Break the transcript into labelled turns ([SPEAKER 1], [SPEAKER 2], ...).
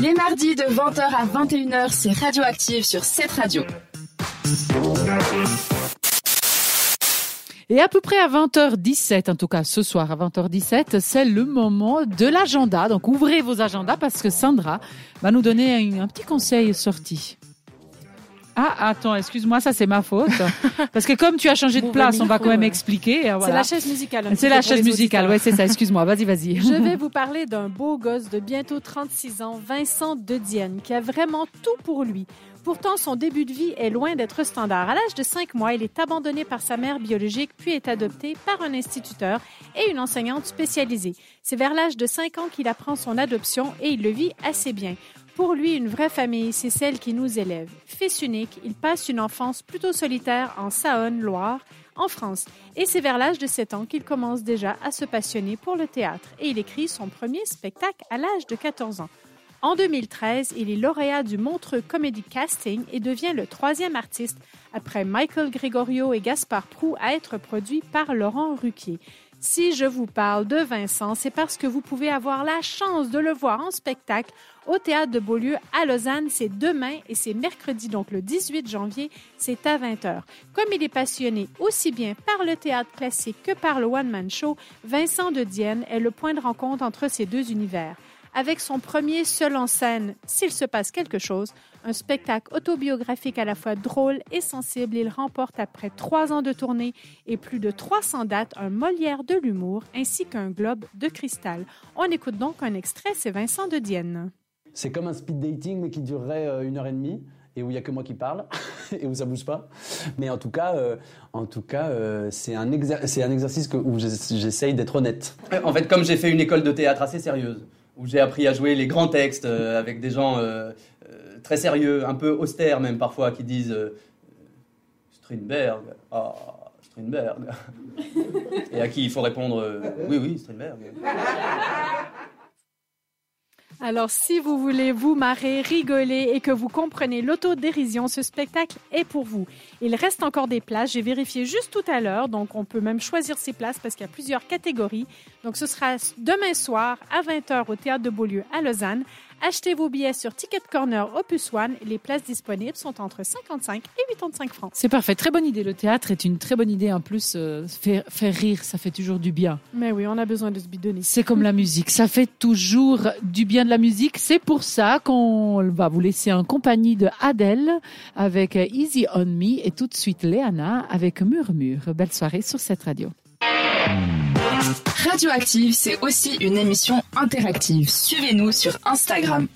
[SPEAKER 1] Les mardis de 20h à 21h, c'est Radioactive sur cette radio.
[SPEAKER 2] Et à peu près à 20h17, en tout cas ce soir à 20h17, c'est le moment de l'agenda. Donc ouvrez vos agendas parce que Sandra va nous donner un, petit conseil sorti. Ah, attends, excuse-moi, ça c'est ma faute. Parce que comme tu as changé de
[SPEAKER 3] Bon,
[SPEAKER 2] place,
[SPEAKER 3] bah,
[SPEAKER 2] on va quand même
[SPEAKER 3] ouais.
[SPEAKER 2] expliquer.
[SPEAKER 3] C'est la chaise musicale.
[SPEAKER 2] C'est la chaise musicale, ouais, c'est ça. Excuse-moi, vas-y, vas-y.
[SPEAKER 3] Je vais vous parler d'un beau gosse de bientôt 36 ans, Vincent De Dienne, qui a vraiment tout pour lui. Pourtant, son début de vie est loin d'être standard. À l'âge de 5 mois, il est abandonné par sa mère biologique, puis est adopté par un instituteur et une enseignante spécialisée. C'est vers l'âge de 5 ans qu'il apprend son adoption et il le vit assez bien. Pour lui, une vraie famille, c'est celle qui nous élève. Fils unique, il passe une enfance plutôt solitaire en Saône-Loire, en France. Et c'est vers l'âge de 7 ans qu'il commence déjà à se passionner pour le théâtre. Et il écrit son premier spectacle à l'âge de 14 ans. En 2013, il est lauréat du Montreux Comedy Casting et devient le troisième artiste, après Michael Gregorio et Gaspard Proux, à être produit par Laurent Ruquier. Si je vous parle de Vincent, c'est parce que vous pouvez avoir la chance de le voir en spectacle au Théâtre de Beaulieu à Lausanne. C'est demain et c'est mercredi, donc le 18 janvier, c'est à 20h. Comme il est passionné aussi bien par le théâtre classique que par le one-man show, Vincent de Dienne est le point de rencontre entre ces deux univers. Avec son premier seul en scène, S'il se passe quelque chose, un spectacle autobiographique à la fois drôle et sensible, il remporte après trois ans de tournée et plus de 300 dates un Molière de l'humour ainsi qu'un globe de cristal. On écoute donc un extrait, c'est Vincent de Dienne.
[SPEAKER 4] C'est comme un speed dating, mais qui durerait euh, une heure et demie et où il y a que moi qui parle et où ça bouge pas. Mais en tout cas, euh, en tout cas, euh, c'est un, exer- c'est un exercice que, où j'ess- j'essaye d'être honnête.
[SPEAKER 5] En fait, comme j'ai fait une école de théâtre assez sérieuse, où j'ai appris à jouer les grands textes euh, avec des gens euh, euh, très sérieux, un peu austères même parfois, qui disent Strindberg, ah, Strindberg. Et à qui il faut répondre Oui, oui, Strindberg.
[SPEAKER 3] Alors, si vous voulez vous marrer, rigoler et que vous comprenez l'autodérision, ce spectacle est pour vous. Il reste encore des places. J'ai vérifié juste tout à l'heure, donc on peut même choisir ses places parce qu'il y a plusieurs catégories. Donc, ce sera demain soir à 20h au Théâtre de Beaulieu à Lausanne. Achetez vos billets sur Ticket Corner Opus One. Les places disponibles sont entre 55 et 85 francs.
[SPEAKER 2] C'est parfait, très bonne idée. Le théâtre est une très bonne idée. En plus, euh, faire, faire rire, ça fait toujours du bien.
[SPEAKER 3] Mais oui, on a besoin de se bidonner.
[SPEAKER 2] C'est comme la musique, ça fait toujours du bien la musique. C'est pour ça qu'on va vous laisser en compagnie de Adèle avec Easy on Me et tout de suite Léana avec Murmure. Belle soirée sur cette radio.
[SPEAKER 1] Radioactive, c'est aussi une émission interactive. Suivez-nous sur Instagram.